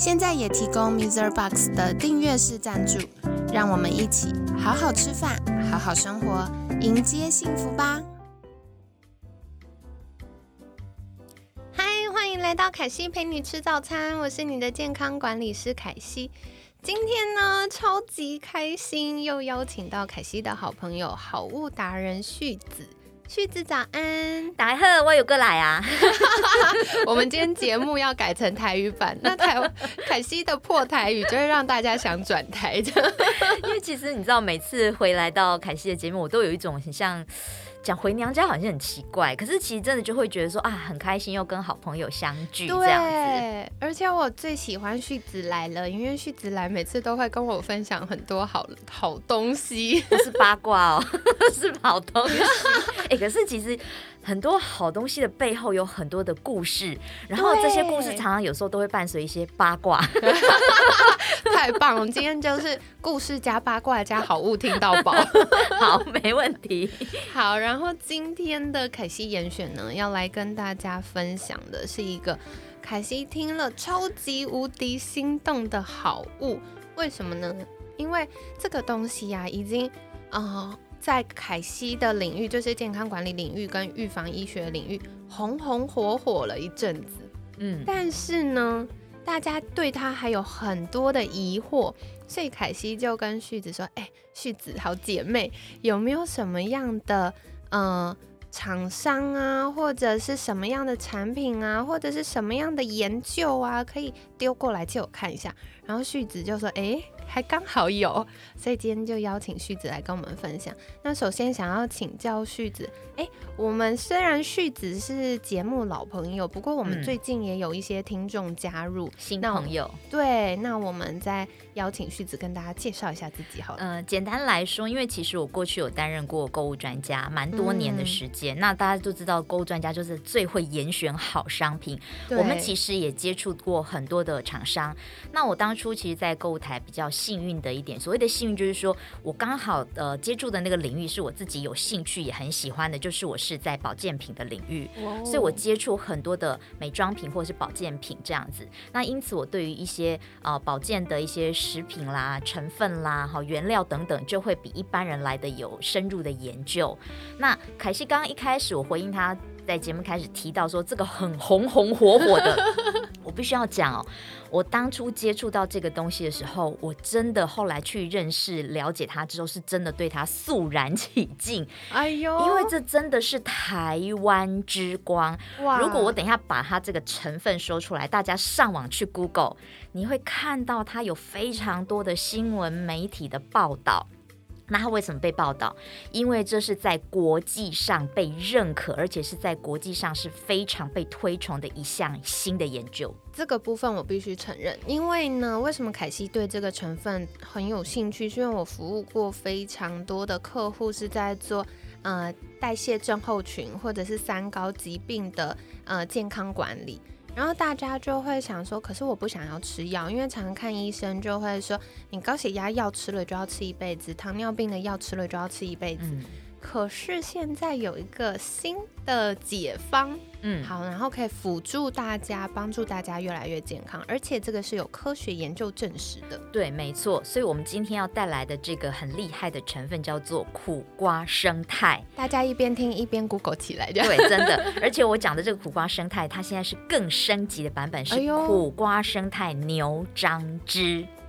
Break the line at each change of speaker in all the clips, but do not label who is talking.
现在也提供 Mr. Box 的订阅式赞助，让我们一起好好吃饭，好好生活，迎接幸福吧！嗨，欢迎来到凯西陪你吃早餐，我是你的健康管理师凯西。今天呢，超级开心，又邀请到凯西的好朋友好物达人旭子。旭子早安，
大家好，我有过来啊。
我们今天节目要改成台语版，那台凯西的破台语就会让大家想转台的。
因为其实你知道，每次回来到凯西的节目，我都有一种很像。讲回娘家好像很奇怪，可是其实真的就会觉得说啊，很开心又跟好朋友相聚这样子。
而且我最喜欢旭子来了，因为旭子来每次都会跟我分享很多好好东西，
不是八卦哦，是好东西。哎，可是其实。很多好东西的背后有很多的故事，然后这些故事常常有时候都会伴随一些八卦，
太棒了！今天就是故事加八卦加好物听到饱，
好，没问题。
好，然后今天的凯西严选呢，要来跟大家分享的是一个凯西听了超级无敌心动的好物，为什么呢？因为这个东西呀，已经啊。在凯西的领域，就是健康管理领域跟预防医学领域，红红火火了一阵子。嗯，但是呢，大家对他还有很多的疑惑，所以凯西就跟旭子说：“哎，旭子好姐妹，有没有什么样的呃厂商啊，或者是什么样的产品啊，或者是什么样的研究啊，可以丢过来借我看一下？”然后旭子就说：“哎。”还刚好有，所以今天就邀请旭子来跟我们分享。那首先想要请教旭子，哎，我们虽然旭子是节目老朋友，不过我们最近也有一些听众加入
新朋友。
对，那我们再邀请旭子跟大家介绍一下自己好了。
嗯，简单来说，因为其实我过去有担任过购物专家，蛮多年的时间。那大家都知道，购物专家就是最会严选好商品。我们其实也接触过很多的厂商。那我当初其实，在购物台比较。幸运的一点，所谓的幸运就是说我刚好呃接触的那个领域是我自己有兴趣也很喜欢的，就是我是在保健品的领域，所以我接触很多的美妆品或者是保健品这样子。那因此我对于一些呃保健的一些食品啦、成分啦、好原料等等，就会比一般人来的有深入的研究。那凯西刚刚一开始我回应他。在节目开始提到说这个很红红火火的，我必须要讲哦。我当初接触到这个东西的时候，我真的后来去认识了解它之后，是真的对它肃然起敬。哎呦，因为这真的是台湾之光。哇！如果我等一下把它这个成分说出来，大家上网去 Google，你会看到它有非常多的新闻媒体的报道。那他为什么被报道？因为这是在国际上被认可，而且是在国际上是非常被推崇的一项新的研究。
这个部分我必须承认，因为呢，为什么凯西对这个成分很有兴趣？是因为我服务过非常多的客户，是在做呃代谢症候群或者是三高疾病的呃健康管理。然后大家就会想说，可是我不想要吃药，因为常看医生就会说，你高血压药吃了就要吃一辈子，糖尿病的药吃了就要吃一辈子。可是现在有一个新的解方，嗯，好，然后可以辅助大家，帮助大家越来越健康，而且这个是有科学研究证实的。
对，没错。所以我们今天要带来的这个很厉害的成分叫做苦瓜生态。
大家一边听一边 Google 起来，
对，真的。而且我讲的这个苦瓜生态，它现在是更升级的版本，是苦瓜生态牛樟汁。哎，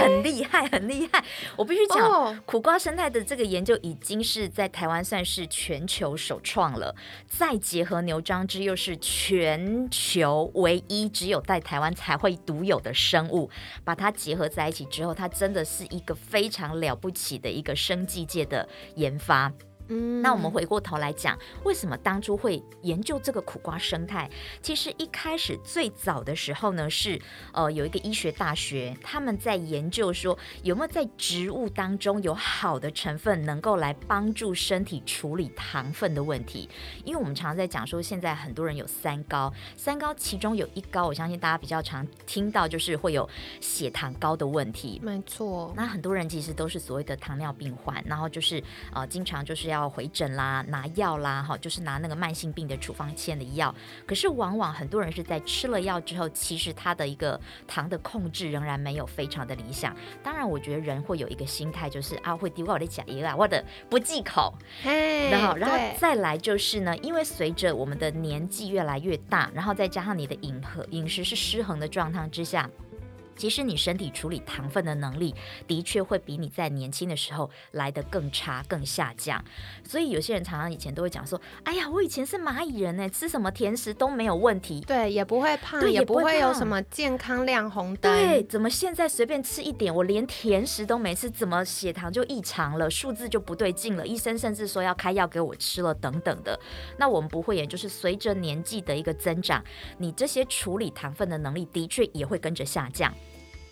很厉害，很厉害！我必须讲，苦瓜生态的这个研究已经是在台湾算是全球首创了。再结合牛樟芝，又是全球唯一只有在台湾才会独有的生物，把它结合在一起之后，它真的是一个非常了不起的一个生技界的研发。嗯，那我们回过头来讲，为什么当初会研究这个苦瓜生态？其实一开始最早的时候呢，是呃有一个医学大学，他们在研究说有没有在植物当中有好的成分，能够来帮助身体处理糖分的问题。因为我们常常在讲说，现在很多人有三高，三高其中有一高，我相信大家比较常听到就是会有血糖高的问题。
没错，
那很多人其实都是所谓的糖尿病患，然后就是呃经常就是要回诊啦、拿药啦，哈，就是拿那个慢性病的处方签的药。可是往往很多人是在吃了药之后，其实他的一个糖的控制仍然没有非常的理想。当然，我觉得人会有一个心态，就是啊，会丢我的假药啊，我的不忌口。然后，然后再来就是呢，因为随着我们的年纪越来越大，然后再加上你的饮和饮食是失衡的状态之下。其实你身体处理糖分的能力，的确会比你在年轻的时候来得更差、更下降。所以有些人常常以前都会讲说：“哎呀，我以前是蚂蚁人呢，吃什么甜食都没有问题，
对，也不会胖，也不会有什么健康亮红灯。
对，怎么现在随便吃一点，我连甜食都没吃，怎么血糖就异常了，数字就不对劲了？医生甚至说要开药给我吃了，等等的。那我们不会，也就是随着年纪的一个增长，你这些处理糖分的能力的确也会跟着下降。”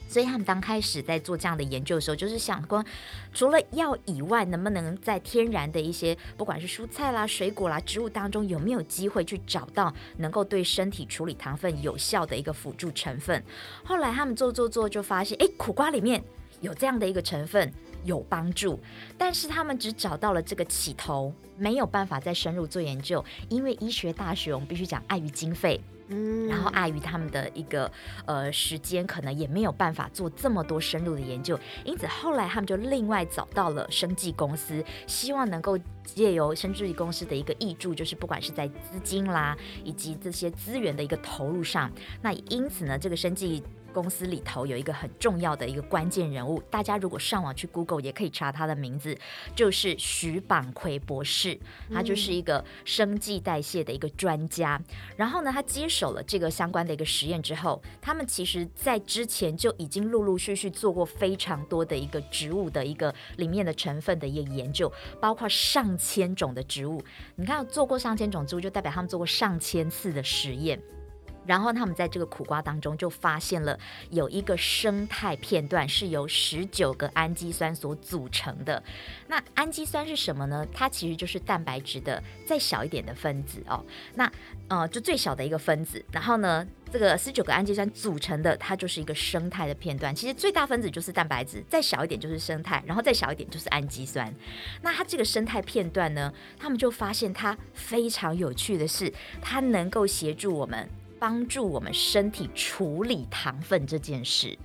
所以他们刚开始在做这样的研究的时候，就是想过，除了药以外，能不能在天然的一些，不管是蔬菜啦、水果啦、植物当中，有没有机会去找到能够对身体处理糖分有效的一个辅助成分？后来他们做做做，就发现，哎，苦瓜里面有这样的一个成分有帮助，但是他们只找到了这个起头，没有办法再深入做研究，因为医学大学我们必须讲碍于经费。嗯，然后碍于他们的一个呃时间，可能也没有办法做这么多深入的研究，因此后来他们就另外找到了生技公司，希望能够借由生技公司的一个益助，就是不管是在资金啦，以及这些资源的一个投入上，那因此呢，这个生技。公司里头有一个很重要的一个关键人物，大家如果上网去 Google 也可以查他的名字，就是徐榜奎博士，他就是一个生计代谢的一个专家。然后呢，他接手了这个相关的一个实验之后，他们其实在之前就已经陆陆续续做过非常多的一个植物的一个里面的成分的一个研究，包括上千种的植物。你看，做过上千种植物，就代表他们做过上千次的实验。然后他们在这个苦瓜当中就发现了有一个生态片段是由十九个氨基酸所组成的。那氨基酸是什么呢？它其实就是蛋白质的再小一点的分子哦。那呃，就最小的一个分子。然后呢，这个十九个氨基酸组成的，它就是一个生态的片段。其实最大分子就是蛋白质，再小一点就是生态，然后再小一点就是氨基酸。那它这个生态片段呢，他们就发现它非常有趣的是，它能够协助我们。帮助我们身体处理糖分这件事。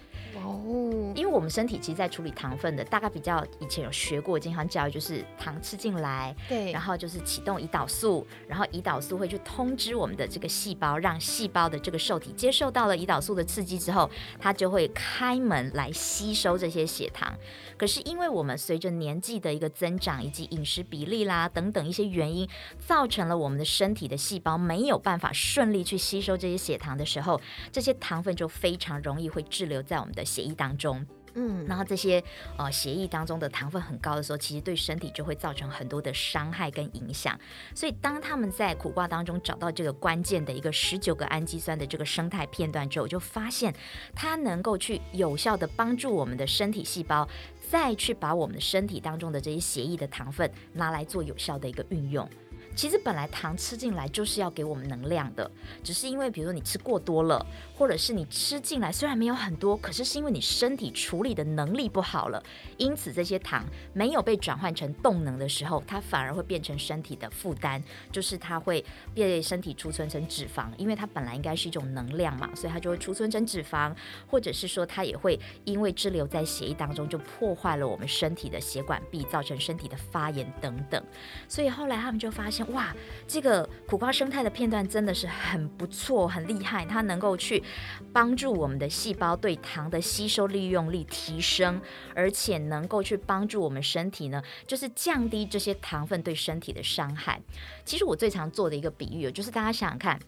哦，因为我们身体其实，在处理糖分的，大概比较以前有学过健康教育，就是糖吃进来，
对，
然后就是启动胰岛素，然后胰岛素会去通知我们的这个细胞，让细胞的这个受体接受到了胰岛素的刺激之后，它就会开门来吸收这些血糖。可是，因为我们随着年纪的一个增长，以及饮食比例啦等等一些原因，造成了我们的身体的细胞没有办法顺利去吸收这些血糖的时候，这些糖分就非常容易会滞留在我们的。血液当中，嗯，然后这些呃协议当中的糖分很高的时候，其实对身体就会造成很多的伤害跟影响。所以当他们在苦瓜当中找到这个关键的一个十九个氨基酸的这个生态片段之后，就发现它能够去有效的帮助我们的身体细胞，再去把我们的身体当中的这些协议的糖分拿来做有效的一个运用。其实本来糖吃进来就是要给我们能量的，只是因为比如说你吃过多了，或者是你吃进来虽然没有很多，可是是因为你身体处理的能力不好了，因此这些糖没有被转换成动能的时候，它反而会变成身体的负担，就是它会被身体储存成脂肪，因为它本来应该是一种能量嘛，所以它就会储存成脂肪，或者是说它也会因为滞留在血液当中，就破坏了我们身体的血管壁，造成身体的发炎等等。所以后来他们就发现。哇，这个苦瓜生态的片段真的是很不错，很厉害。它能够去帮助我们的细胞对糖的吸收利用率提升，而且能够去帮助我们身体呢，就是降低这些糖分对身体的伤害。其实我最常做的一个比喻，就是大家想想看。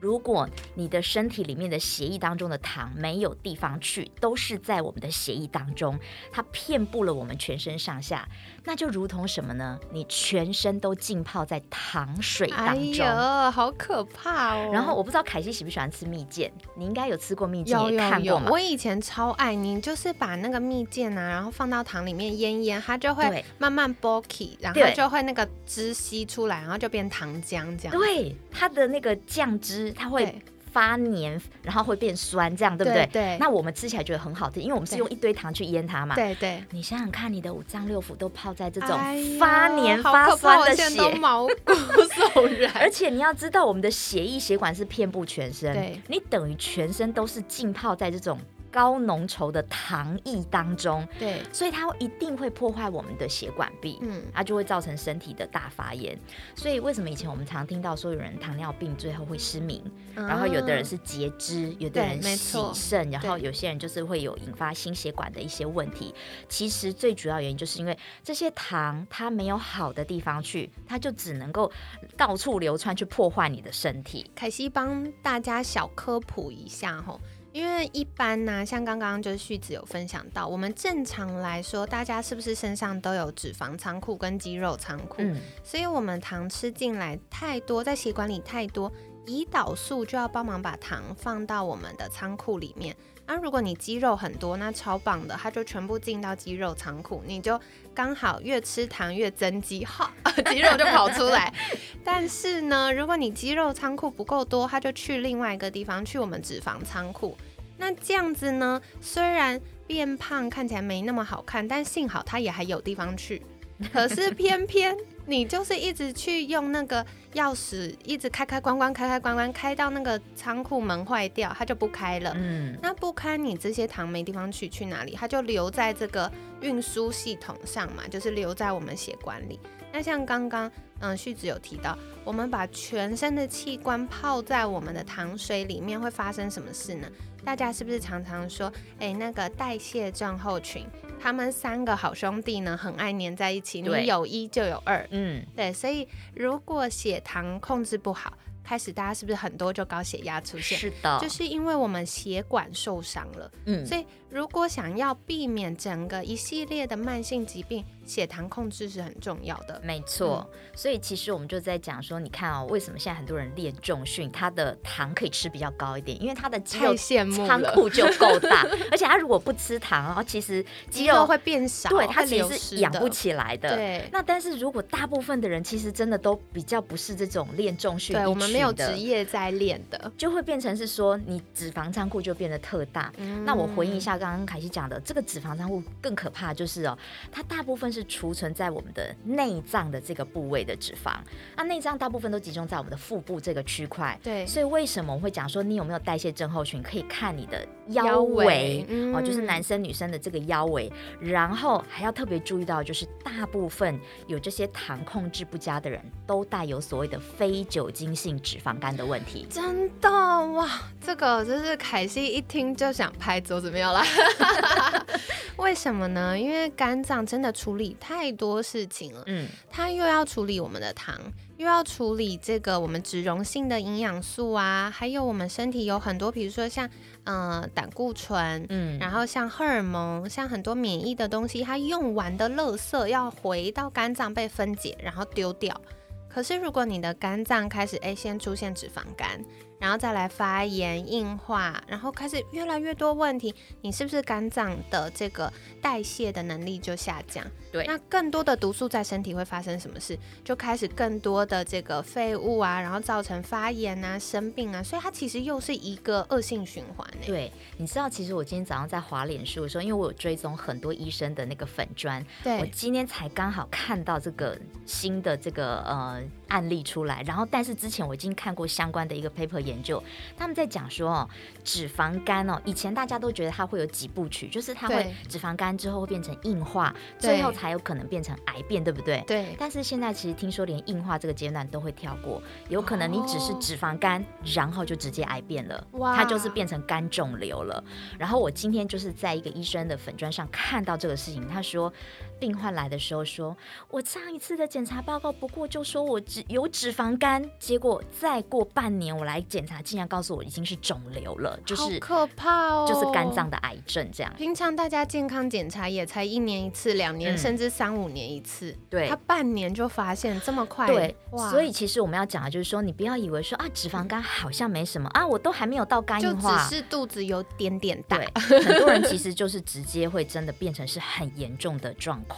如果你的身体里面的血液当中的糖没有地方去，都是在我们的血液当中，它遍布了我们全身上下，那就如同什么呢？你全身都浸泡在糖水当中，哎
好可怕哦。
然后我不知道凯西喜不喜欢吃蜜饯，你应该有吃过蜜饯，也看过吗？
我以前超爱，你就是把那个蜜饯啊，然后放到糖里面腌腌，它就会慢慢 bulky，然后就会那个汁吸出来，然后就变糖浆这样。
对，它的那个酱汁。它会发黏，然后会变酸，这样对不对？
对。
那我们吃起来觉得很好吃，因为我们是用一堆糖去腌它嘛。
对对。
你想想看，你的五脏六腑都泡在这种发黏发酸的血，
毛骨悚然。
而且你要知道，我们的血液血管是遍布全身，
对，
你等于全身都是浸泡在这种。高浓稠的糖液当中，
对，
所以它一定会破坏我们的血管壁，嗯，它就会造成身体的大发炎。所以为什么以前我们常听到说有人糖尿病最后会失明，然后有的人是截肢，有的人洗肾，然后有些人就是会有引发心血管的一些问题。其实最主要原因就是因为这些糖它没有好的地方去，它就只能够到处流窜去破坏你的身体。
凯西帮大家小科普一下吼。因为一般呢，像刚刚就是旭子有分享到，我们正常来说，大家是不是身上都有脂肪仓库跟肌肉仓库？嗯，所以我们糖吃进来太多，在血管里太多，胰岛素就要帮忙把糖放到我们的仓库里面。那如果你肌肉很多，那超棒的，它就全部进到肌肉仓库，你就刚好越吃糖越增肌，哈，肌肉就跑出来。但是呢，如果你肌肉仓库不够多，它就去另外一个地方，去我们脂肪仓库。那这样子呢，虽然变胖看起来没那么好看，但幸好它也还有地方去。可是偏偏你就是一直去用那个钥匙，一直开开关关，开开关关，开到那个仓库门坏掉，它就不开了。嗯，那不开，你这些糖没地方去，去哪里？它就留在这个运输系统上嘛，就是留在我们血管里。那像刚刚，嗯，旭子有提到，我们把全身的器官泡在我们的糖水里面，会发生什么事呢？大家是不是常常说，哎，那个代谢症候群，他们三个好兄弟呢，很爱黏在一起，你有一就有二，嗯，对，所以如果血糖控制不好。开始大家是不是很多就高血压出现？
是的，
就是因为我们血管受伤了。嗯，所以如果想要避免整个一系列的慢性疾病，血糖控制是很重要的。
没错，所以其实我们就在讲说，你看哦，为什么现在很多人练重训，他的糖可以吃比较高一点，因为他的肌肉仓库就够大，而且他如果不吃糖，然后其实肌肉
会变少，
对，
他
其实是养不起来的。
对，
那但是如果大部分的人其实真的都比较不是这种练重训，
对我们。没有职业在练的，
就会变成是说，你脂肪仓库就变得特大。那我回应一下刚刚凯西讲的，这个脂肪账户更可怕，就是哦，它大部分是储存在我们的内脏的这个部位的脂肪。那内脏大部分都集中在我们的腹部这个区块。
对，
所以为什么我会讲说，你有没有代谢症候群？可以看你的腰围哦，就是男生女生的这个腰围。然后还要特别注意到，就是大部分有这些糖控制不佳的人都带有所谓的非酒精性。脂肪肝的问题，
真的哇！这个就是凯西一听就想拍桌子，没有啦。为什么呢？因为肝脏真的处理太多事情了，嗯，它又要处理我们的糖，又要处理这个我们脂溶性的营养素啊，还有我们身体有很多，比如说像嗯胆固醇，嗯，然后像荷尔蒙，像很多免疫的东西，它用完的垃圾要回到肝脏被分解，然后丢掉。可是，如果你的肝脏开始哎，先出现脂肪肝。然后再来发炎硬化，然后开始越来越多问题，你是不是肝脏的这个代谢的能力就下降？
对，
那更多的毒素在身体会发生什么事？就开始更多的这个废物啊，然后造成发炎啊、生病啊，所以它其实又是一个恶性循环。
对，你知道，其实我今天早上在滑脸书的时候，因为我有追踪很多医生的那个粉砖，
对
我今天才刚好看到这个新的这个呃案例出来，然后但是之前我已经看过相关的一个 paper。研究他们在讲说哦，脂肪肝哦，以前大家都觉得它会有几部曲，就是它会脂肪肝之后会变成硬化，最后才有可能变成癌变，对不对？
对。
但是现在其实听说连硬化这个阶段都会跳过，有可能你只是脂肪肝，然后就直接癌变了，它就是变成肝肿瘤了。然后我今天就是在一个医生的粉砖上看到这个事情，他说。病患来的时候说，我上一次的检查报告不过就说我只有脂肪肝，结果再过半年我来检查，竟然告诉我已经是肿瘤了，就是
可怕哦，
就是肝脏的癌症这样。
平常大家健康检查也才一年一次、两年甚至三五年一次，
对，
他半年就发现这么快，
对，所以其实我们要讲的就是说，你不要以为说啊，脂肪肝好像没什么啊，我都还没有到肝硬化，
只是肚子有点点大，
很多人其实 就是直接会真的变成是很严重的状况。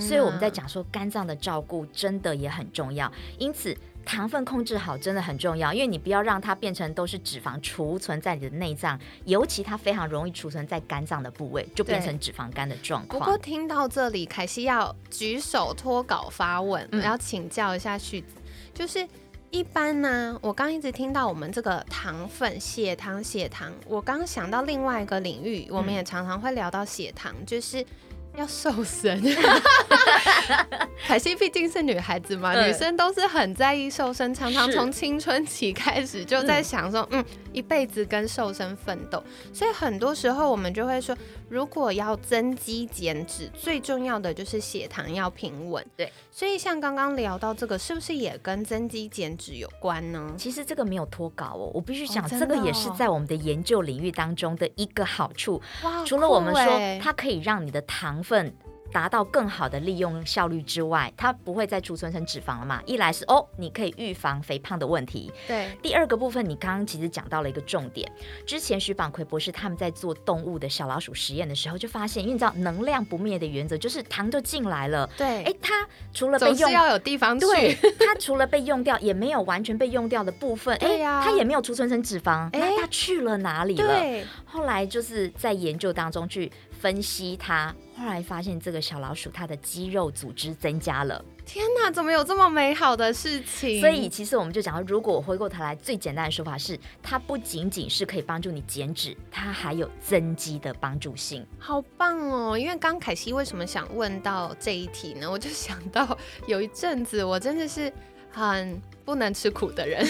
所以我们在讲说肝脏的照顾真的也很重要，因此糖分控制好真的很重要，因为你不要让它变成都是脂肪储存在你的内脏，尤其它非常容易储存在肝脏的部位，就变成脂肪肝的状况。
不过听到这里，凯西要举手脱稿发问，我要请教一下旭子，就是一般呢，我刚一直听到我们这个糖分、血糖、血糖，我刚想到另外一个领域，我们也常常会聊到血糖，就是。要瘦身，凯西毕竟是女孩子嘛，女生都是很在意瘦身，常常从青春期开始就在想说，嗯，一辈子跟瘦身奋斗，所以很多时候我们就会说。如果要增肌减脂，最重要的就是血糖要平稳。
对，
所以像刚刚聊到这个，是不是也跟增肌减脂有关呢？
其实这个没有脱稿哦，我必须讲，这个也是在我们的研究领域当中的一个好处。除了我们说它可以让你的糖分。达到更好的利用效率之外，它不会再储存成脂肪了嘛？一来是哦，你可以预防肥胖的问题。
对。
第二个部分，你刚刚其实讲到了一个重点。之前徐榜奎博士他们在做动物的小老鼠实验的时候，就发现，因为你知道能量不灭的原则，就是糖就进来了。
对。
哎，它除了被用，
要有地方去。
它除了被用掉，也没有完全被用掉的部分。
哎呀。
它也没有储存成脂肪。哎，它去了哪里了？
对。
后来就是在研究当中去。分析它，后来发现这个小老鼠它的肌肉组织增加了。
天哪，怎么有这么美好的事情？
所以其实我们就讲到，如果我回过头来，最简单的说法是，它不仅仅是可以帮助你减脂，它还有增肌的帮助性。
好棒哦！因为刚凯西为什么想问到这一题呢？我就想到有一阵子我真的是很不能吃苦的人，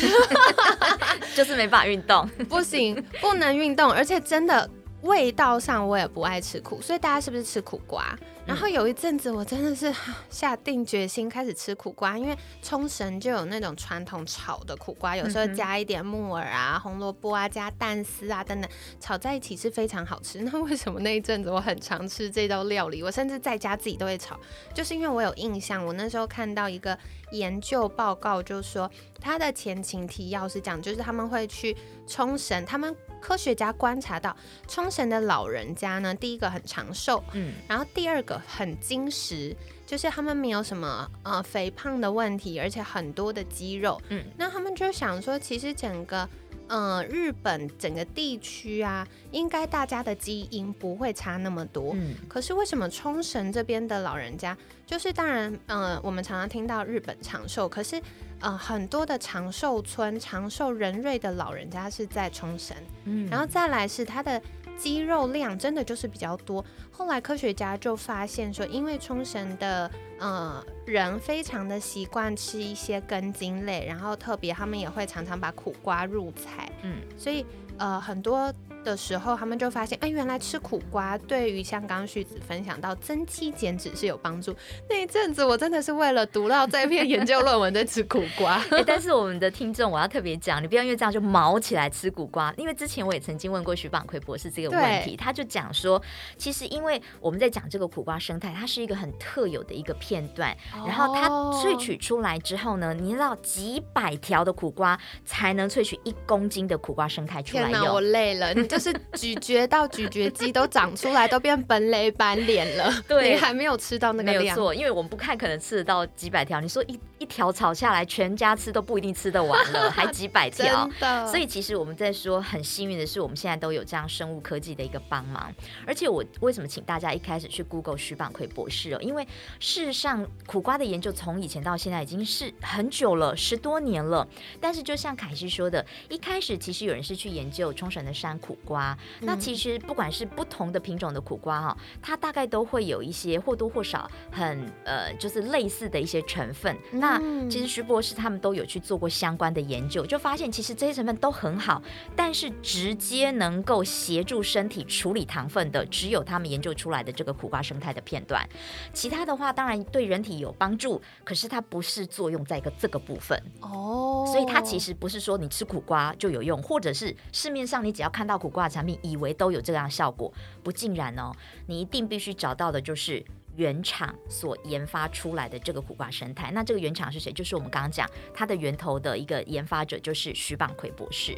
就是没办法运动，
不行，不能运动，而且真的。味道上我也不爱吃苦，所以大家是不是吃苦瓜？然后有一阵子我真的是 下定决心开始吃苦瓜，因为冲绳就有那种传统炒的苦瓜，有时候加一点木耳啊、红萝卜啊、加蛋丝啊等等，炒在一起是非常好吃。那为什么那一阵子我很常吃这道料理？我甚至在家自己都会炒，就是因为我有印象，我那时候看到一个研究报告，就说它的前情提要是讲，就是他们会去冲绳，他们。科学家观察到，冲绳的老人家呢，第一个很长寿，嗯，然后第二个很精实，就是他们没有什么呃肥胖的问题，而且很多的肌肉，嗯，那他们就想说，其实整个呃日本整个地区啊，应该大家的基因不会差那么多，嗯，可是为什么冲绳这边的老人家，就是当然，嗯，我们常常听到日本长寿，可是。呃，很多的长寿村、长寿人瑞的老人家是在冲绳，嗯，然后再来是他的肌肉量真的就是比较多。后来科学家就发现说，因为冲绳的呃人非常的习惯吃一些根茎类，然后特别他们也会常常把苦瓜入菜，嗯，所以呃很多。的时候，他们就发现，哎，原来吃苦瓜对于像刚刚旭子分享到增肌减脂是有帮助。那一阵子，我真的是为了读到这篇研究论文在吃苦瓜。
但是我们的听众，我要特别讲，你不要因为这样就毛起来吃苦瓜。因为之前我也曾经问过徐榜奎博士这个问题，他就讲说，其实因为我们在讲这个苦瓜生态，它是一个很特有的一个片段，然后它萃取出来之后呢，你知道几百条的苦瓜才能萃取一公斤的苦瓜生态出来用。
我累了。就是咀嚼到咀嚼肌都长出来，都变本垒板脸了。
对，
你还没有吃到那个量。
没有错，因为我们不看可能吃得到几百条。你说一一条炒下来，全家吃都不一定吃得完了，还几百 条。所以其实我们在说很幸运的是，我们现在都有这样生物科技的一个帮忙。而且我为什么请大家一开始去 Google 徐榜奎博士哦？因为事实上苦瓜的研究从以前到现在已经是很久了，十多年了。但是就像凯西说的，一开始其实有人是去研究冲绳的山苦。瓜，那其实不管是不同的品种的苦瓜哈，它大概都会有一些或多或少很呃，就是类似的一些成分。那那其实徐博士他们都有去做过相关的研究，就发现其实这些成分都很好，但是直接能够协助身体处理糖分的，只有他们研究出来的这个苦瓜生态的片段。其他的话，当然对人体有帮助，可是它不是作用在一个这个部分哦。所以它其实不是说你吃苦瓜就有用，或者是市面上你只要看到苦瓜的产品，以为都有这样效果，不尽然哦。你一定必须找到的就是。原厂所研发出来的这个苦瓜生态，那这个原厂是谁？就是我们刚刚讲它的源头的一个研发者，就是徐榜奎博士。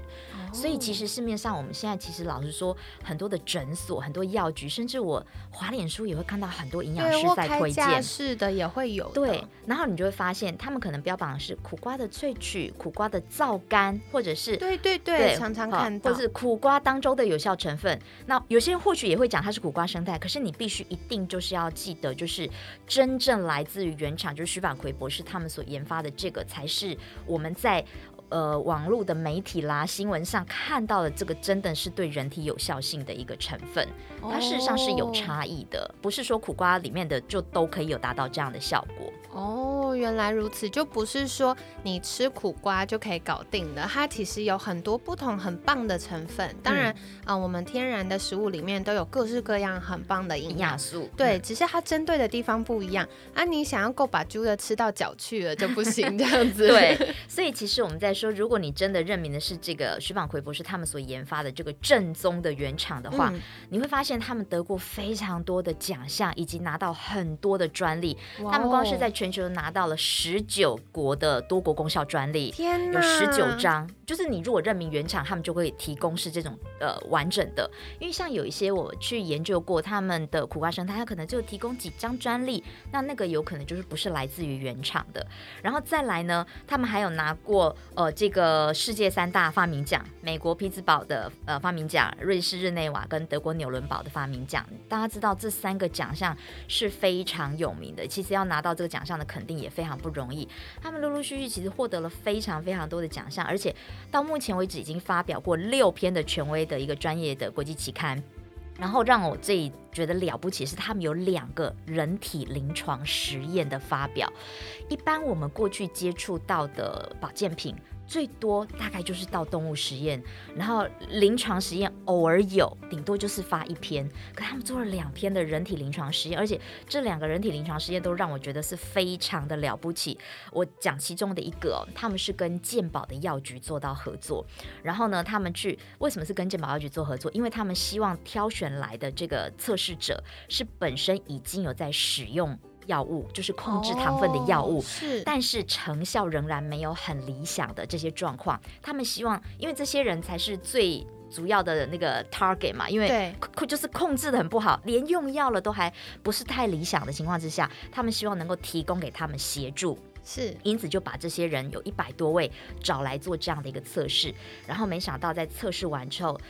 所以其实市面上我们现在其实老实说，很多的诊所、很多药局，甚至我滑脸书也会看到很多营养师在推荐，
是的也会有。
对，然后你就会发现，他们可能标榜的是苦瓜的萃取、苦瓜的皂苷，或者是
对对对，常常看
到，或是苦瓜当中的有效成分。那有些人或许也会讲它是苦瓜生态，可是你必须一定就是要记。的就是真正来自于原厂，就是徐法奎博士他们所研发的这个，才是我们在。呃，网络的媒体啦、新闻上看到的这个，真的是对人体有效性的一个成分，它事实上是有差异的，不是说苦瓜里面的就都可以有达到这样的效果。
哦，原来如此，就不是说你吃苦瓜就可以搞定的，它其实有很多不同很棒的成分。当然，啊，我们天然的食物里面都有各式各样很棒的营养素，对，只是它针对的地方不一样。啊，你想要够把猪的吃到脚去了就不行，这样子。
对，所以其实我们在。说，如果你真的认明的是这个徐榜奎博士他们所研发的这个正宗的原厂的话，你会发现他们得过非常多的奖项，以及拿到很多的专利。他们光是在全球拿到了十九国的多国功效专利，
天
有十九张。就是你如果认明原厂，他们就会提供是这种呃完整的。因为像有一些我去研究过他们的苦瓜生态，它可能就提供几张专利，那那个有可能就是不是来自于原厂的。然后再来呢，他们还有拿过呃。呃，这个世界三大发明奖，美国匹兹堡的呃发明奖，瑞士日内瓦跟德国纽伦堡的发明奖，大家知道这三个奖项是非常有名的。其实要拿到这个奖项的肯定也非常不容易。他们陆陆续续其实获得了非常非常多的奖项，而且到目前为止已经发表过六篇的权威的一个专业的国际期刊。然后让我最觉得了不起是，他们有两个人体临床实验的发表。一般我们过去接触到的保健品。最多大概就是到动物实验，然后临床实验偶尔有，顶多就是发一篇。可他们做了两篇的人体临床实验，而且这两个人体临床实验都让我觉得是非常的了不起。我讲其中的一个，他们是跟健保的药局做到合作，然后呢，他们去为什么是跟健保药局做合作？因为他们希望挑选来的这个测试者是本身已经有在使用。药物就是控制糖分的药物，
是，
但是成效仍然没有很理想的这些状况。他们希望，因为这些人才是最主要的那个 target 嘛，因为控就是控制的很不好，连用药了都还不是太理想的情况之下，他们希望能够提供给他们协助，
是，
因此就把这些人有一百多位找来做这样的一个测试，然后没想到在测试完之后，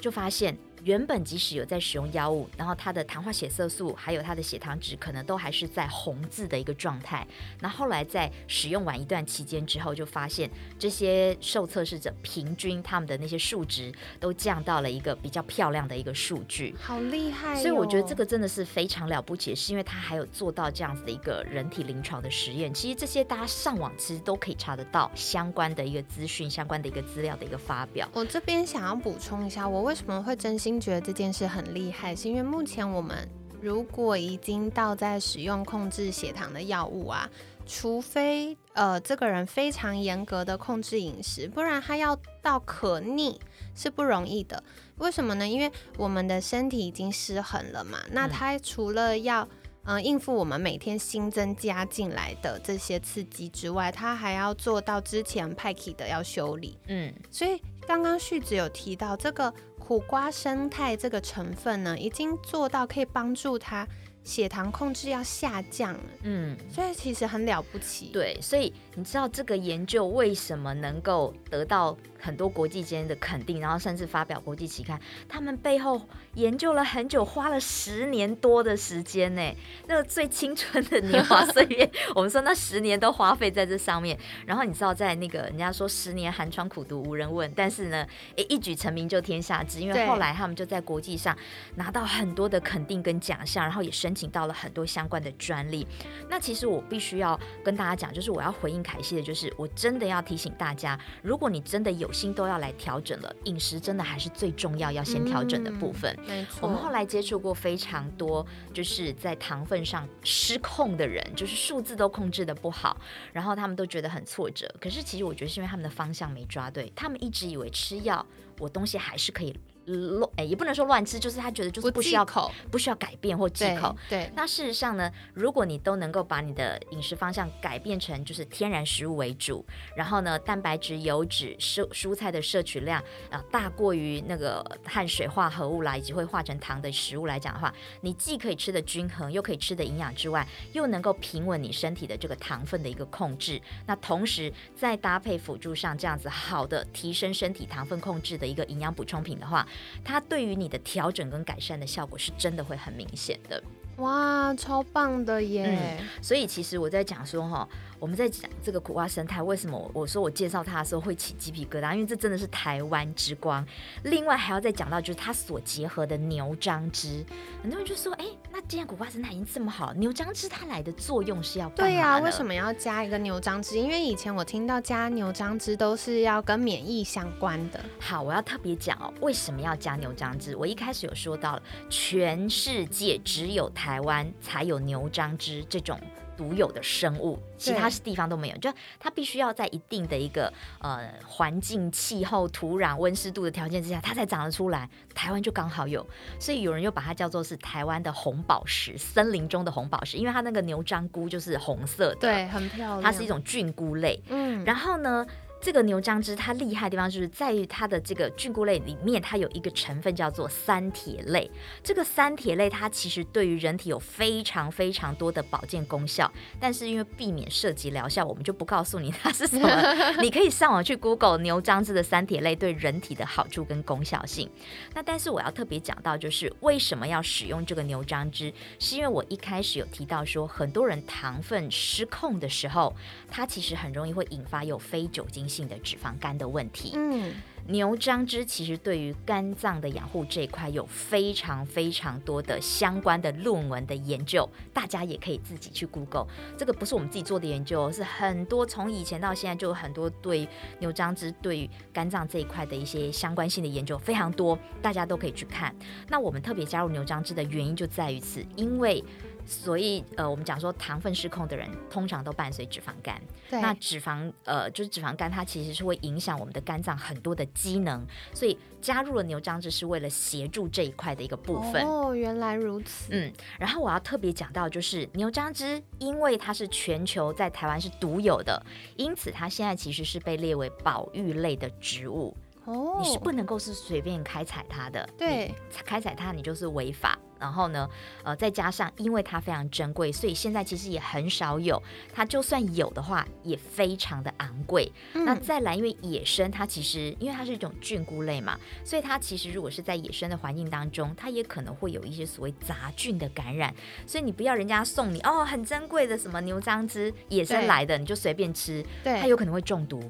就发现。原本即使有在使用药物，然后他的糖化血色素还有他的血糖值可能都还是在红字的一个状态。那后来在使用完一段期间之后，就发现这些受测试者平均他们的那些数值都降到了一个比较漂亮的一个数据，
好厉害！
所以我觉得这个真的是非常了不起，是因为他还有做到这样子的一个人体临床的实验。其实这些大家上网其实都可以查得到相关的一个资讯、相关的一个资料的一个发表。
我这边想要补充一下，我为什么会真心。觉得这件事很厉害，是因为目前我们如果已经到在使用控制血糖的药物啊，除非呃这个人非常严格的控制饮食，不然他要到可逆是不容易的。为什么呢？因为我们的身体已经失衡了嘛。那他除了要嗯应付我们每天新增加进来的这些刺激之外，他还要做到之前派 k 的要修理。嗯，所以刚刚旭子有提到这个。苦瓜生态这个成分呢，已经做到可以帮助它血糖控制要下降，嗯，所以其实很了不起。
对，所以你知道这个研究为什么能够得到？很多国际间的肯定，然后甚至发表国际期刊，他们背后研究了很久，花了十年多的时间呢。那个最青春的年华岁月，我们说那十年都花费在这上面。然后你知道，在那个人家说十年寒窗苦读无人问，但是呢，诶，一举成名就天下知，因为后来他们就在国际上拿到很多的肯定跟奖项，然后也申请到了很多相关的专利。那其实我必须要跟大家讲，就是我要回应凯西的，就是我真的要提醒大家，如果你真的有心都要来调整了，饮食真的还是最重要要先调整的部分。
没错，
我们后来接触过非常多，就是在糖分上失控的人，就是数字都控制的不好，然后他们都觉得很挫折。可是其实我觉得是因为他们的方向没抓对，他们一直以为吃药，我东西还是可以。乱哎，也不能说乱吃，就是他觉得就是不需要
口，
不需要改变或忌口。
对，
那事实上呢，如果你都能够把你的饮食方向改变成就是天然食物为主，然后呢，蛋白质、油脂、蔬蔬菜的摄取量啊大过于那个碳水化合物啦，以及会化成糖的食物来讲的话，你既可以吃的均衡，又可以吃的营养之外，又能够平稳你身体的这个糖分的一个控制。那同时再搭配辅助上这样子好的提升身体糖分控制的一个营养补充品的话。它对于你的调整跟改善的效果是真的会很明显的。
哇，超棒的耶！
所以其实我在讲说哈。我们在讲这个苦瓜生态，为什么我说我介绍它的时候会起鸡皮疙瘩？因为这真的是台湾之光。另外还要再讲到，就是它所结合的牛樟汁。很多人就说：“哎，那既然苦瓜生态已经这么好，牛樟汁它来的作用是要
对
呀？
为什么要加一个牛樟汁？因为以前我听到加牛樟汁都是要跟免疫相关的。
好，我要特别讲哦，为什么要加牛樟汁？我一开始有说到了，全世界只有台湾才有牛樟汁这种。独有的生物，其他地方都没有。就它必须要在一定的一个呃环境、气候、土壤、温湿度的条件之下，它才长得出来。台湾就刚好有，所以有人又把它叫做是台湾的红宝石，森林中的红宝石，因为它那个牛樟菇就是红色的，
对，很漂亮。
它是一种菌菇类，嗯，然后呢？这个牛樟汁它厉害的地方就是在于它的这个菌菇类里面，它有一个成分叫做三铁类。这个三铁类它其实对于人体有非常非常多的保健功效，但是因为避免涉及疗效，我们就不告诉你它是什么。你可以上网去 Google 牛樟汁的三铁类对人体的好处跟功效性。那但是我要特别讲到，就是为什么要使用这个牛樟汁，是因为我一开始有提到说，很多人糖分失控的时候，它其实很容易会引发有非酒精。性的脂肪肝的问题，嗯，牛樟芝其实对于肝脏的养护这一块有非常非常多的相关的论文的研究，大家也可以自己去 Google。这个不是我们自己做的研究，是很多从以前到现在就有很多对牛樟芝对于肝脏这一块的一些相关性的研究非常多，大家都可以去看。那我们特别加入牛樟芝的原因就在于此，因为。所以，呃，我们讲说糖分失控的人，通常都伴随脂肪肝。对那脂肪，呃，就是脂肪肝，它其实是会影响我们的肝脏很多的机能。所以加入了牛樟汁，是为了协助这一块的一个部分。
哦，原来如此。
嗯，然后我要特别讲到，就是牛樟汁，因为它是全球在台湾是独有的，因此它现在其实是被列为保育类的植物。哦，你是不能够是随便开采它的。
对，
开采它你就是违法。然后呢，呃，再加上因为它非常珍贵，所以现在其实也很少有。它就算有的话，也非常的昂贵。那再来，因为野生它其实因为它是一种菌菇类嘛，所以它其实如果是在野生的环境当中，它也可能会有一些所谓杂菌的感染。所以你不要人家送你哦很珍贵的什么牛樟汁野生来的，你就随便吃，它有可能会中毒。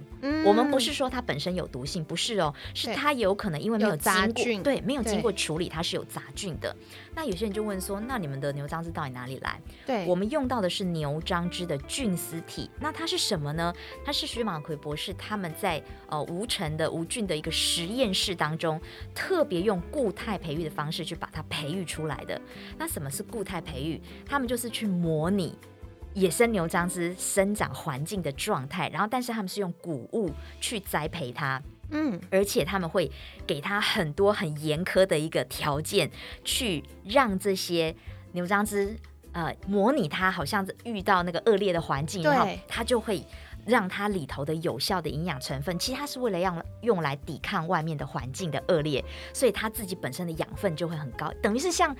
我们不是说它本身有毒性，不是哦，是它有可能因为没有
杂菌，
对，没有经过处理，它是有杂菌的。那有些人就问说，那你们的牛樟汁到底哪里来？
对，
我们用到的是牛樟汁的菌丝体。那它是什么呢？它是徐马奎博士他们在呃无尘的无菌的一个实验室当中，特别用固态培育的方式去把它培育出来的。那什么是固态培育？他们就是去模拟野生牛樟汁生长环境的状态，然后但是他们是用谷物去栽培它。嗯，而且他们会给他很多很严苛的一个条件，去让这些牛樟汁呃模拟它好像遇到那个恶劣的环境，然后它就会让它里头的有效的营养成分，其实它是为了让用来抵抗外面的环境的恶劣，所以它自己本身的养分就会很高，等于是像。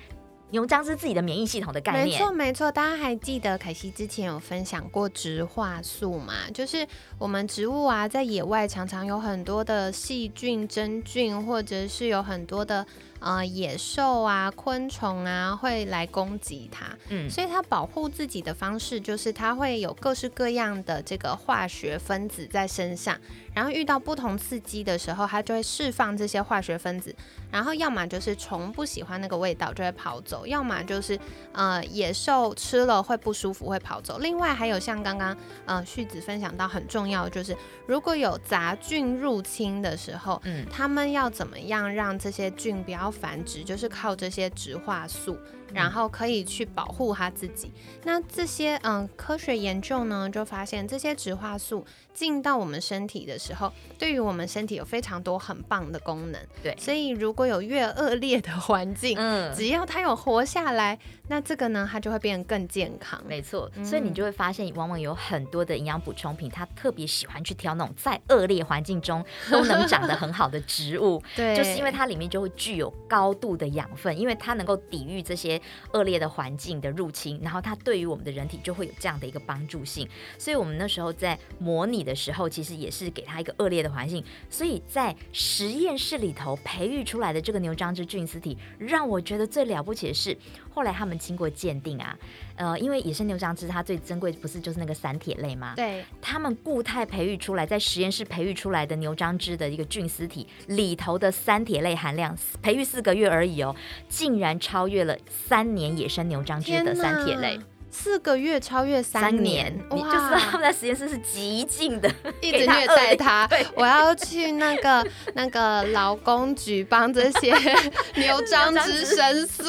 牛樟是自己的免疫系统的概
念，没错没错。大家还记得凯西之前有分享过植化素嘛？就是我们植物啊，在野外常常有很多的细菌、真菌，或者是有很多的呃野兽啊、昆虫啊会来攻击它，嗯，所以它保护自己的方式就是它会有各式各样的这个化学分子在身上。然后遇到不同刺激的时候，它就会释放这些化学分子。然后要么就是虫不喜欢那个味道就会跑走，要么就是呃野兽吃了会不舒服会跑走。另外还有像刚刚呃旭子分享到很重要的就是，如果有杂菌入侵的时候，嗯，他们要怎么样让这些菌不要繁殖？就是靠这些植化素。然后可以去保护它自己。那这些嗯科学研究呢，就发现这些植化素进到我们身体的时候，对于我们身体有非常多很棒的功能。
对，
所以如果有越恶劣的 环境，嗯，只要它有活下来。那这个呢，它就会变得更健康。
没错，所以你就会发现，往往有很多的营养补充品，它特别喜欢去挑那种在恶劣环境中 都能长得很好的植物。
对，
就是因为它里面就会具有高度的养分，因为它能够抵御这些恶劣的环境的入侵，然后它对于我们的人体就会有这样的一个帮助性。所以我们那时候在模拟的时候，其实也是给它一个恶劣的环境。所以在实验室里头培育出来的这个牛樟芝菌丝体，让我觉得最了不起的是，后来他们。经过鉴定啊，呃，因为野生牛樟芝它最珍贵不是就是那个散铁类吗？
对，
他们固态培育出来，在实验室培育出来的牛樟芝的一个菌丝体里头的三铁类含量，培育四个月而已哦，竟然超越了三年野生牛樟芝的三铁类。
四个月超越三年，
你就知道他们在实验室是极尽的
一直虐待他。我要去那个 那个劳工局帮这些 牛樟芝申诉，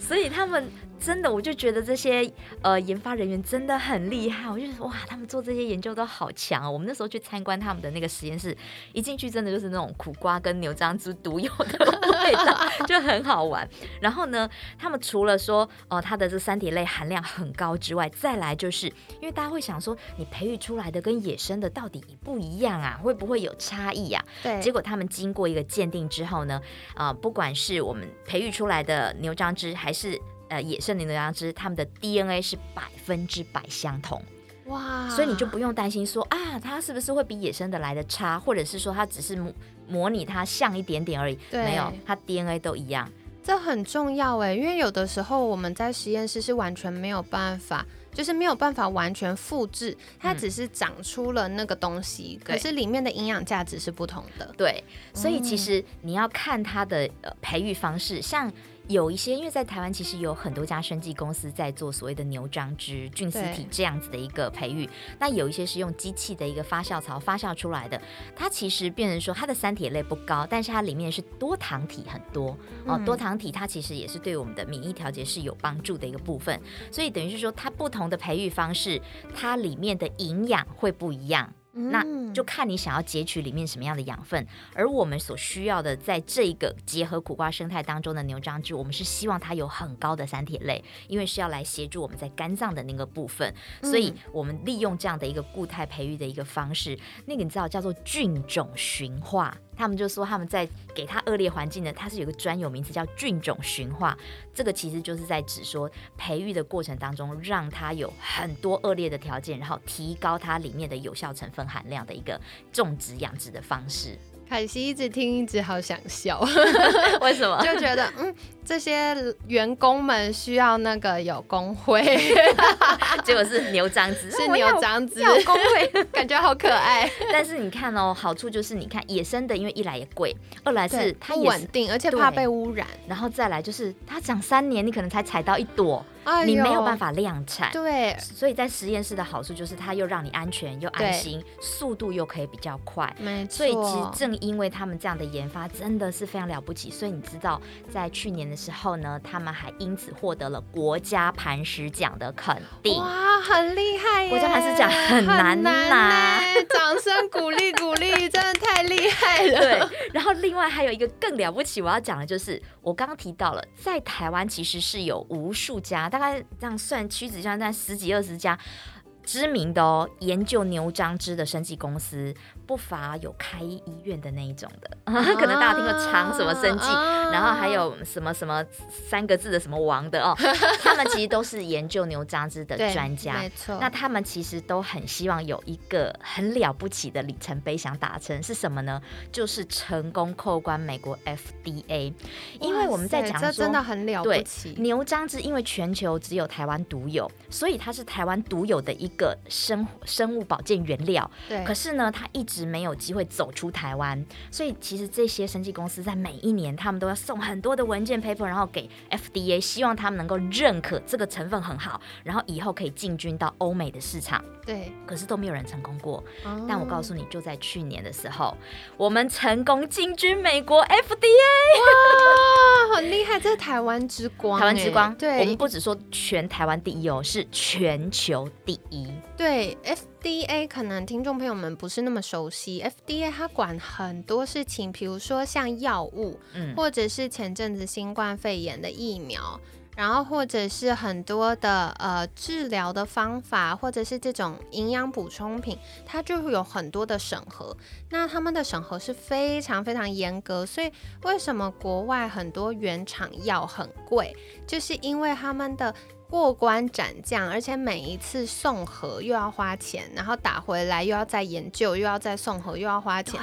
所以他们。真的，我就觉得这些呃研发人员真的很厉害。我就说哇，他们做这些研究都好强哦。我们那时候去参观他们的那个实验室，一进去真的就是那种苦瓜跟牛樟芝独有的味道，就很好玩。然后呢，他们除了说哦它的这三体类含量很高之外，再来就是因为大家会想说，你培育出来的跟野生的到底不一样啊？会不会有差异啊？
对。
结果他们经过一个鉴定之后呢，啊，不管是我们培育出来的牛樟芝还是呃，野生的牛羊脂，它们的 DNA 是百分之百相同，哇！所以你就不用担心说啊，它是不是会比野生的来的差，或者是说它只是模模拟它像一点点而已，没有，它 DNA 都一样。
这很重要哎，因为有的时候我们在实验室是完全没有办法，就是没有办法完全复制，它只是长出了那个东西，可是里面的营养价值是不同的。
对，所以其实你要看它的呃培育方式，像。有一些，因为在台湾其实有很多家生技公司在做所谓的牛樟芝菌丝体这样子的一个培育，那有一些是用机器的一个发酵槽发酵出来的，它其实变成说它的三铁类不高，但是它里面是多糖体很多。哦，多糖体它其实也是对我们的免疫调节是有帮助的一个部分，所以等于是说它不同的培育方式，它里面的营养会不一样。那就看你想要截取里面什么样的养分，而我们所需要的，在这个结合苦瓜生态当中的牛樟芝，我们是希望它有很高的三铁类，因为是要来协助我们在肝脏的那个部分，所以我们利用这样的一个固态培育的一个方式，那个你知道叫做菌种驯化。他们就说他们在给它恶劣环境呢，它是有个专有名词叫菌种驯化，这个其实就是在指说培育的过程当中，让它有很多恶劣的条件，然后提高它里面的有效成分含量的一个种植养殖的方式。
凯西一直听，一直好想笑，
为什么？
就觉得嗯，这些员工们需要那个有工会，
结果是牛樟子，
是牛樟子，
有工会，
感觉好可爱。
但是你看哦，好处就是你看野生的，因为一来也贵，二来是它
不稳定，而且怕被污染，
然后再来就是它长三年，你可能才采到一朵。你没有办法量产，
对，
所以在实验室的好处就是它又让你安全又安心，速度又可以比较快，
没错。
所以其实正因为他们这样的研发真的是非常了不起，所以你知道在去年的时候呢，他们还因此获得了国家磐石奖的肯定。
哇，很厉害！
国家磐石奖很难拿，
掌声鼓励鼓励，真的太厉害了。
对，然后另外还有一个更了不起，我要讲的就是我刚刚提到了，在台湾其实是有无数家。大概这样算，屈指算在十几二十家知名的哦，研究牛樟芝的生技公司。不乏有开医院的那一种的，可能大家听过长什么生计，然后还有什么什么三个字的什么王的哦，他们其实都是研究牛樟芝的专家，
没错。
那他们其实都很希望有一个很了不起的里程碑想达成，是什么呢？就是成功扣关美国 FDA。因为我们在讲说，
真的很了不起。
牛樟芝因为全球只有台湾独有，所以它是台湾独有的一个生生物保健原料。
对。
可是呢，它一直没有机会走出台湾，所以其实这些生技公司在每一年，他们都要送很多的文件 paper，然后给 FDA，希望他们能够认可这个成分很好，然后以后可以进军到欧美的市场。
对，
可是都没有人成功过。但我告诉你，就在去年的时候，我们成功进军美国 FDA，
哇，很厉害！这是台湾之光，
台湾之光。
对，
我们不只说全台湾第一哦，是全球第一。
对，FDA 可能听众朋友们不是那么熟悉，FDA 它管很多事情，比如说像药物，嗯，或者是前阵子新冠肺炎的疫苗。然后或者是很多的呃治疗的方法，或者是这种营养补充品，它就会有很多的审核。那他们的审核是非常非常严格，所以为什么国外很多原厂药很贵，就是因为他们的过关斩将，而且每一次送盒又要花钱，然后打回来又要再研究，又要再送盒，又要花钱。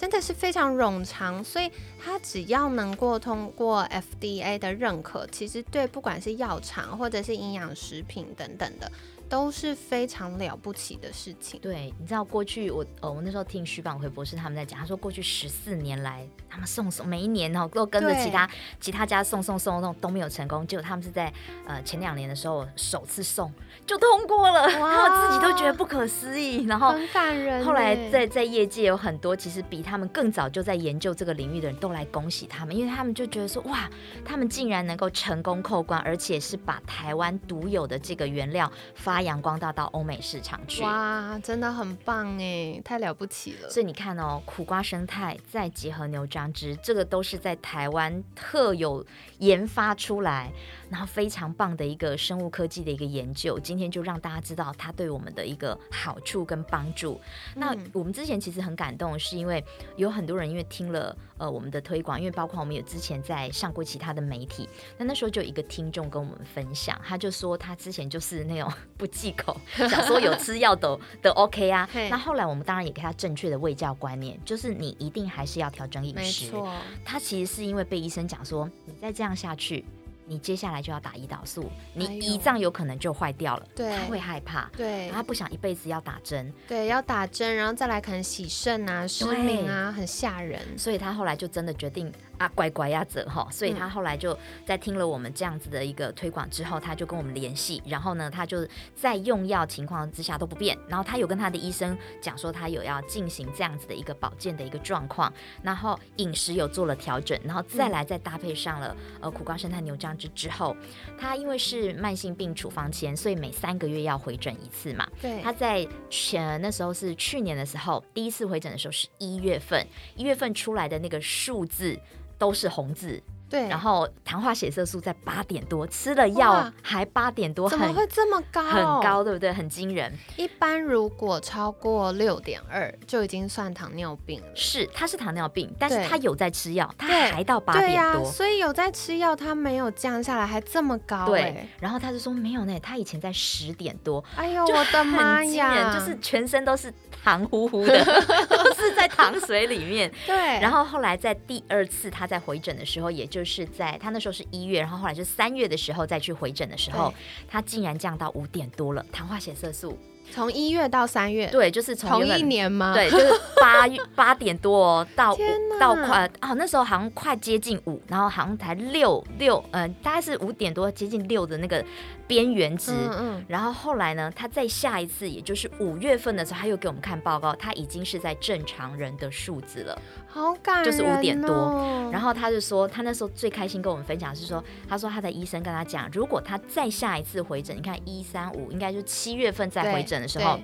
真的是非常冗长，所以它只要能够通过 FDA 的认可，其实对不管是药厂或者是营养食品等等的。都是非常了不起的事情。
对，你知道过去我呃，我那时候听徐榜辉博士他们在讲，他说过去十四年来，他们送送每一年哦，都跟着其他其他家送送送送都没有成功，结果他们是在呃前两年的时候首次送就通过了，然后自己都觉得不可思议。然后
很感人。
后来在在业界有很多其实比他们更早就在研究这个领域的人都来恭喜他们，因为他们就觉得说哇，他们竟然能够成功扣关，而且是把台湾独有的这个原料发。阳光大到欧美市场去，
哇，真的很棒哎，太了不起了！
所以你看哦，苦瓜生态再结合牛樟汁，这个都是在台湾特有研发出来。然后非常棒的一个生物科技的一个研究，今天就让大家知道它对我们的一个好处跟帮助。那我们之前其实很感动，是因为有很多人因为听了呃我们的推广，因为包括我们有之前在上过其他的媒体，那那时候就有一个听众跟我们分享，他就说他之前就是那种 不忌口，想说有吃药都都 OK 啊。那后来我们当然也给他正确的卫教观念，就是你一定还是要调整饮食。
没错，
他其实是因为被医生讲说，你再这样下去。你接下来就要打胰岛素，你胰脏有可能就坏掉了，
他
会害怕，
对，
他不想一辈子要打针，
对，要打针，然后再来可能洗肾啊、失明啊，很吓人，
所以他后来就真的决定。啊，乖乖呀，泽哈，所以他后来就在听了我们这样子的一个推广之后，他就跟我们联系，然后呢，他就在用药情况之下都不变，然后他有跟他的医生讲说他有要进行这样子的一个保健的一个状况，然后饮食有做了调整，然后再来再搭配上了呃苦瓜生态牛樟汁之后，他因为是慢性病处方前，所以每三个月要回诊一次嘛。
对，
他在前那时候是去年的时候，第一次回诊的时候是一月份，一月份出来的那个数字。都是红字。
对，
然后糖化血色素在八点多，吃了药还八点多，
怎么会这么高？
很高，对不对？很惊人。
一般如果超过六点二，就已经算糖尿病了。
是，他是糖尿病，但是他有在吃药，他还到八点多，
所以有在吃药，他没有降下来，还这么高。
对，然后他就说没有呢，他以前在十点多，
哎呦我的妈呀，
就是全身都是糖乎乎的，都是在糖水里面。
对，
然后后来在第二次他在回诊的时候，也就。就是在他那时候是一月，然后后来是三月的时候再去回诊的时候，他竟然降到五点多了，糖化血色素
从一月到三月，
对，就是从
同一年吗？
对，就是 八月八点多到到快哦，那时候好像快接近五，然后好像才六六，嗯，大概是五点多接近六的那个。边缘值，嗯然后后来呢？他在下一次，也就是五月份的时候，他又给我们看报告，他已经是在正常人的数字了，
好感
就是五点多。然后他就说，他那时候最开心跟我们分享是说，他说他的医生跟他讲，如果他再下一次回诊，你看一三五，应该就七月份再回诊的时候，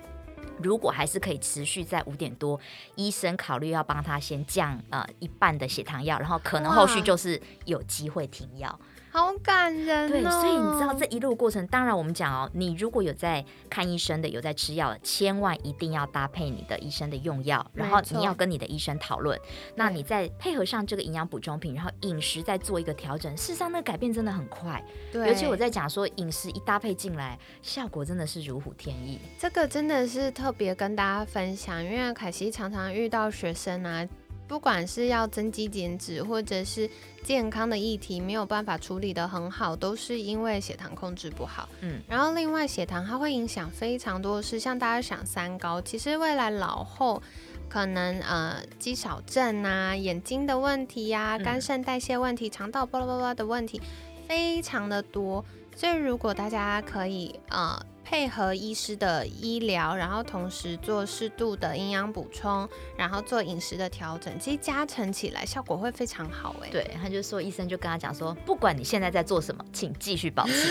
如果还是可以持续在五点多，医生考虑要帮他先降呃一半的血糖药，然后可能后续就是有机会停药。
好感人。
对，所以你知道这一路过程，当然我们讲哦，你如果有在看医生的，有在吃药的，千万一定要搭配你的医生的用药，然后你要跟你的医生讨论。那你再配合上这个营养补充品，然后饮食再做一个调整，事实上那改变真的很快。
对，
尤其我在讲说饮食一搭配进来，效果真的是如虎添翼。
这个真的是特别跟大家分享，因为凯西常常遇到学生啊。不管是要增肌减脂，或者是健康的议题，没有办法处理的很好，都是因为血糖控制不好。嗯，然后另外血糖它会影响非常多的事，像大家想三高，其实未来老后可能呃肌少症啊、眼睛的问题呀、肝肾代谢问题、肠道巴拉巴拉的问题非常的多，所以如果大家可以呃。配合医师的医疗，然后同时做适度的营养补充，然后做饮食的调整，其实加成起来效果会非常好哎。
对，他就说医生就跟他讲说，不管你现在在做什么，请继续保持，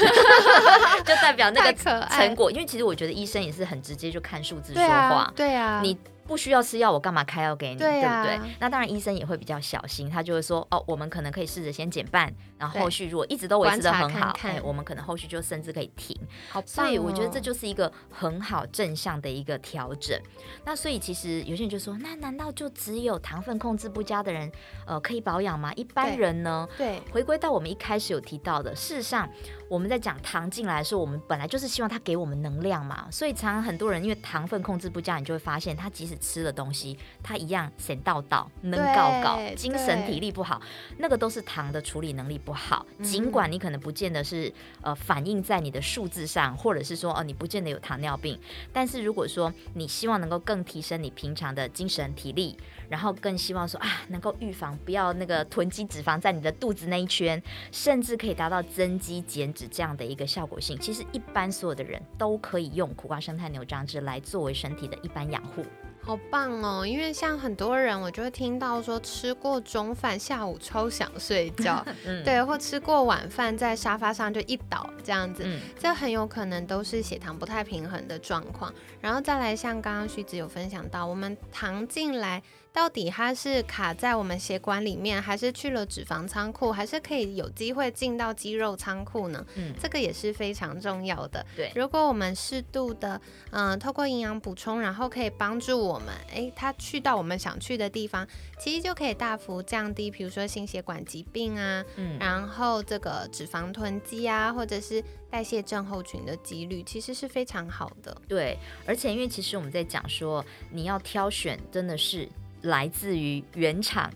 就代表那个成果。因为其实我觉得医生也是很直接就看数字说话，
对啊，
你。不需要吃药，我干嘛开药给你？对不对？那当然，医生也会比较小心，他就会说：哦，我们可能可以试着先减半，然后后续如果一直都维持的很好，哎，我们可能后续就甚至可以停。
好，
所以我觉得这就是一个很好正向的一个调整。那所以其实有些人就说：那难道就只有糖分控制不佳的人，呃，可以保养吗？一般人呢？
对，
回归到我们一开始有提到的，事实上。我们在讲糖进来的时候，我们本来就是希望它给我们能量嘛，所以常常很多人因为糖分控制不佳，你就会发现他即使吃的东西，他一样显道道、能搞搞，精神体力不好，那个都是糖的处理能力不好。尽管你可能不见得是呃反映在你的数字上，或者是说哦你不见得有糖尿病，但是如果说你希望能够更提升你平常的精神体力。然后更希望说啊，能够预防不要那个囤积脂肪在你的肚子那一圈，甚至可以达到增肌减脂这样的一个效果性。其实一般所有的人都可以用苦瓜生态牛樟汁来作为身体的一般养护。
好棒哦！因为像很多人，我就会听到说吃过中饭，下午超想睡觉，对，或吃过晚饭，在沙发上就一倒这样子，这很有可能都是血糖不太平衡的状况。然后再来，像刚刚徐子有分享到，我们糖进来。到底它是卡在我们血管里面，还是去了脂肪仓库，还是可以有机会进到肌肉仓库呢？嗯，这个也是非常重要的。
对，
如果我们适度的，嗯，透过营养补充，然后可以帮助我们，哎，它去到我们想去的地方，其实就可以大幅降低，比如说心血管疾病啊，嗯，然后这个脂肪囤积啊，或者是代谢症候群的几率，其实是非常好的。
对，而且因为其实我们在讲说，你要挑选，真的是。来自于原厂。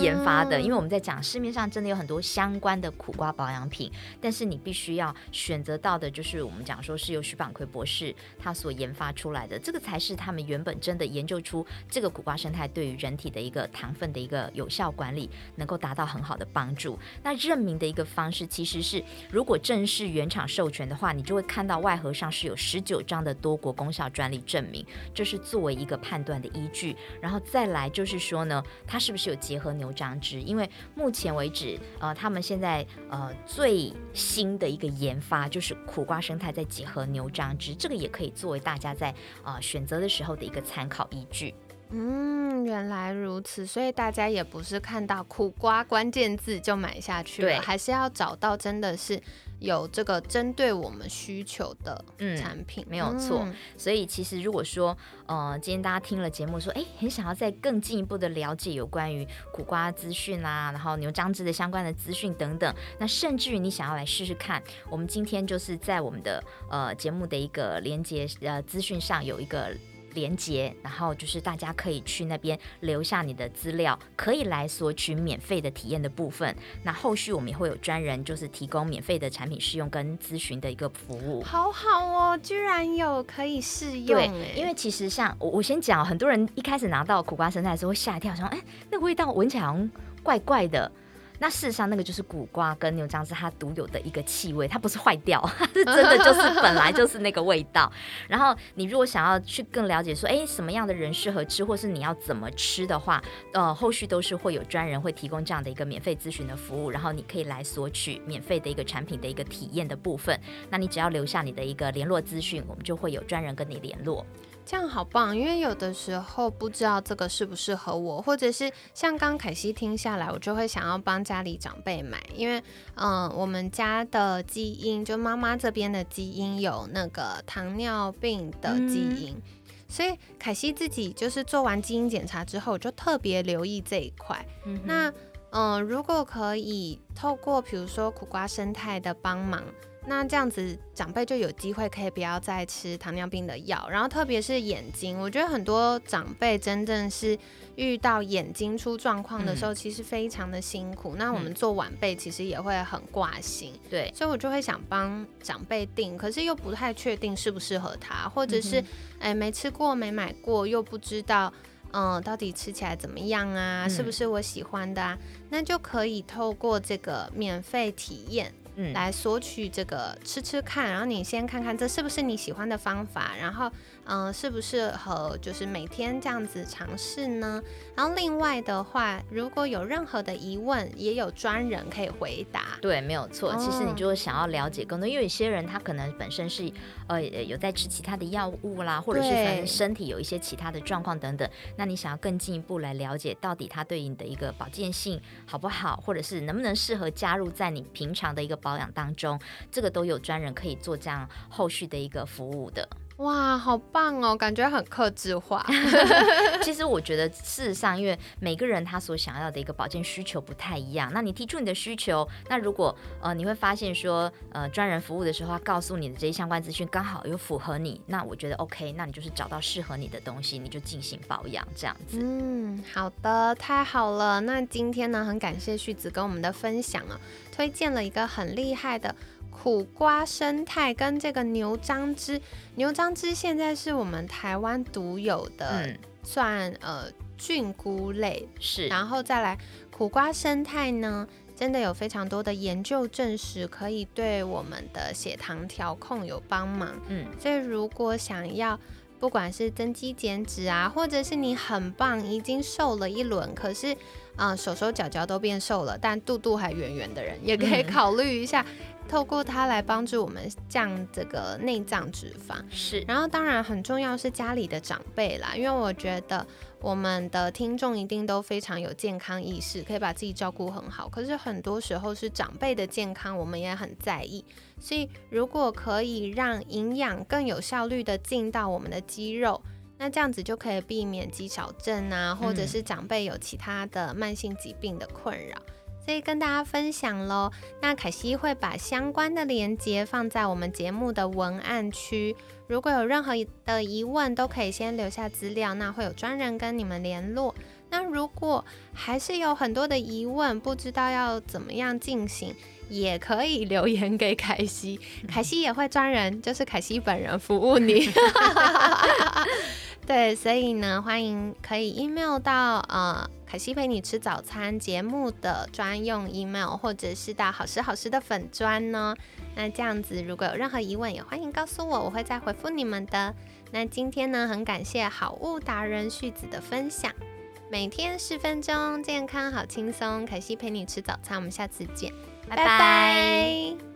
研发的，因为我们在讲市面上真的有很多相关的苦瓜保养品，但是你必须要选择到的，就是我们讲说是由徐板奎博士他所研发出来的，这个才是他们原本真的研究出这个苦瓜生态对于人体的一个糖分的一个有效管理，能够达到很好的帮助。那认明的一个方式其实是，如果正式原厂授权的话，你就会看到外盒上是有十九张的多国功效专利证明，这是作为一个判断的依据。然后再来就是说呢，它是不是有结结合牛樟汁，因为目前为止，呃，他们现在呃最新的一个研发就是苦瓜生态在结合牛樟汁，这个也可以作为大家在呃选择的时候的一个参考依据。
嗯，原来如此，所以大家也不是看到苦瓜关键字就买下去了，还是要找到真的是。有这个针对我们需求的产品，
没有错。所以其实如果说，呃，今天大家听了节目，说，哎，很想要再更进一步的了解有关于苦瓜资讯啦，然后牛樟芝的相关的资讯等等，那甚至于你想要来试试看，我们今天就是在我们的呃节目的一个连接呃资讯上有一个。连接，然后就是大家可以去那边留下你的资料，可以来索取免费的体验的部分。那后续我们也会有专人，就是提供免费的产品试用跟咨询的一个服务。
好好哦，居然有可以试用。
对，因为其实像我我先讲，很多人一开始拿到苦瓜生态的时候会吓一跳，说：“哎，那个味道闻起来怪怪的。”那事实上，那个就是苦瓜跟牛樟汁它独有的一个气味，它不是坏掉，是真的就是本来就是那个味道。然后你如果想要去更了解说，哎，什么样的人适合吃，或是你要怎么吃的话，呃，后续都是会有专人会提供这样的一个免费咨询的服务，然后你可以来索取免费的一个产品的一个体验的部分。那你只要留下你的一个联络资讯，我们就会有专人跟你联络。
这样好棒，因为有的时候不知道这个适不适合我，或者是像刚凯西听下来，我就会想要帮家里长辈买，因为嗯，我们家的基因就妈妈这边的基因有那个糖尿病的基因，所以凯西自己就是做完基因检查之后，就特别留意这一块。那嗯，如果可以透过比如说苦瓜生态的帮忙。那这样子，长辈就有机会可以不要再吃糖尿病的药，然后特别是眼睛，我觉得很多长辈真正是遇到眼睛出状况的时候，其实非常的辛苦。那我们做晚辈其实也会很挂心，
对，
所以我就会想帮长辈定，可是又不太确定适不适合他，或者是哎没吃过没买过，又不知道嗯到底吃起来怎么样啊，是不是我喜欢的啊？那就可以透过这个免费体验。来索取这个吃吃看，然后你先看看这是不是你喜欢的方法，然后嗯，适不适合就是每天这样子尝试呢？然后另外的话，如果有任何的疑问，也有专人可以回答。
对，没有错。其实你就是想要了解更多，因为有些人他可能本身是呃有在吃其他的药物啦，或者是可能身体有一些其他的状况等等，那你想要更进一步来了解到底它对应的一个保健性好不好，或者是能不能适合加入在你平常的一个。保养当中，这个都有专人可以做这样后续的一个服务的。
哇，好棒哦，感觉很克制化。
其实我觉得，事实上，因为每个人他所想要的一个保健需求不太一样。那你提出你的需求，那如果呃你会发现说，呃专人服务的时候，他告诉你的这些相关资讯刚好又符合你，那我觉得 OK，那你就是找到适合你的东西，你就进行保养这样子。
嗯，好的，太好了。那今天呢，很感谢旭子跟我们的分享啊，推荐了一个很厉害的。苦瓜生态跟这个牛樟芝，牛樟芝现在是我们台湾独有的，算呃菌菇类。
是，
然后再来苦瓜生态呢，真的有非常多的研究证实可以对我们的血糖调控有帮忙，嗯，所以如果想要不管是增肌减脂啊，或者是你很棒已经瘦了一轮，可是啊手手脚脚都变瘦了，但肚肚还圆圆的人，也可以考虑一下。透过它来帮助我们降这个内脏脂肪，
是。
然后当然很重要是家里的长辈啦，因为我觉得我们的听众一定都非常有健康意识，可以把自己照顾很好。可是很多时候是长辈的健康，我们也很在意。所以如果可以让营养更有效率的进到我们的肌肉，那这样子就可以避免肌少症啊，或者是长辈有其他的慢性疾病的困扰。所以跟大家分享喽。那凯西会把相关的链接放在我们节目的文案区，如果有任何的疑问，都可以先留下资料，那会有专人跟你们联络。那如果还是有很多的疑问，不知道要怎么样进行，也可以留言给凯西，凯西也会专人，就是凯西本人服务你。对，所以呢，欢迎可以 email 到呃。凯西陪你吃早餐节目的专用 email，或者是到好吃好吃的粉砖呢。那这样子，如果有任何疑问，也欢迎告诉我，我会再回复你们的。那今天呢，很感谢好物达人旭子的分享。每天十分钟，健康好轻松。凯西陪你吃早餐，我们下次见，拜拜。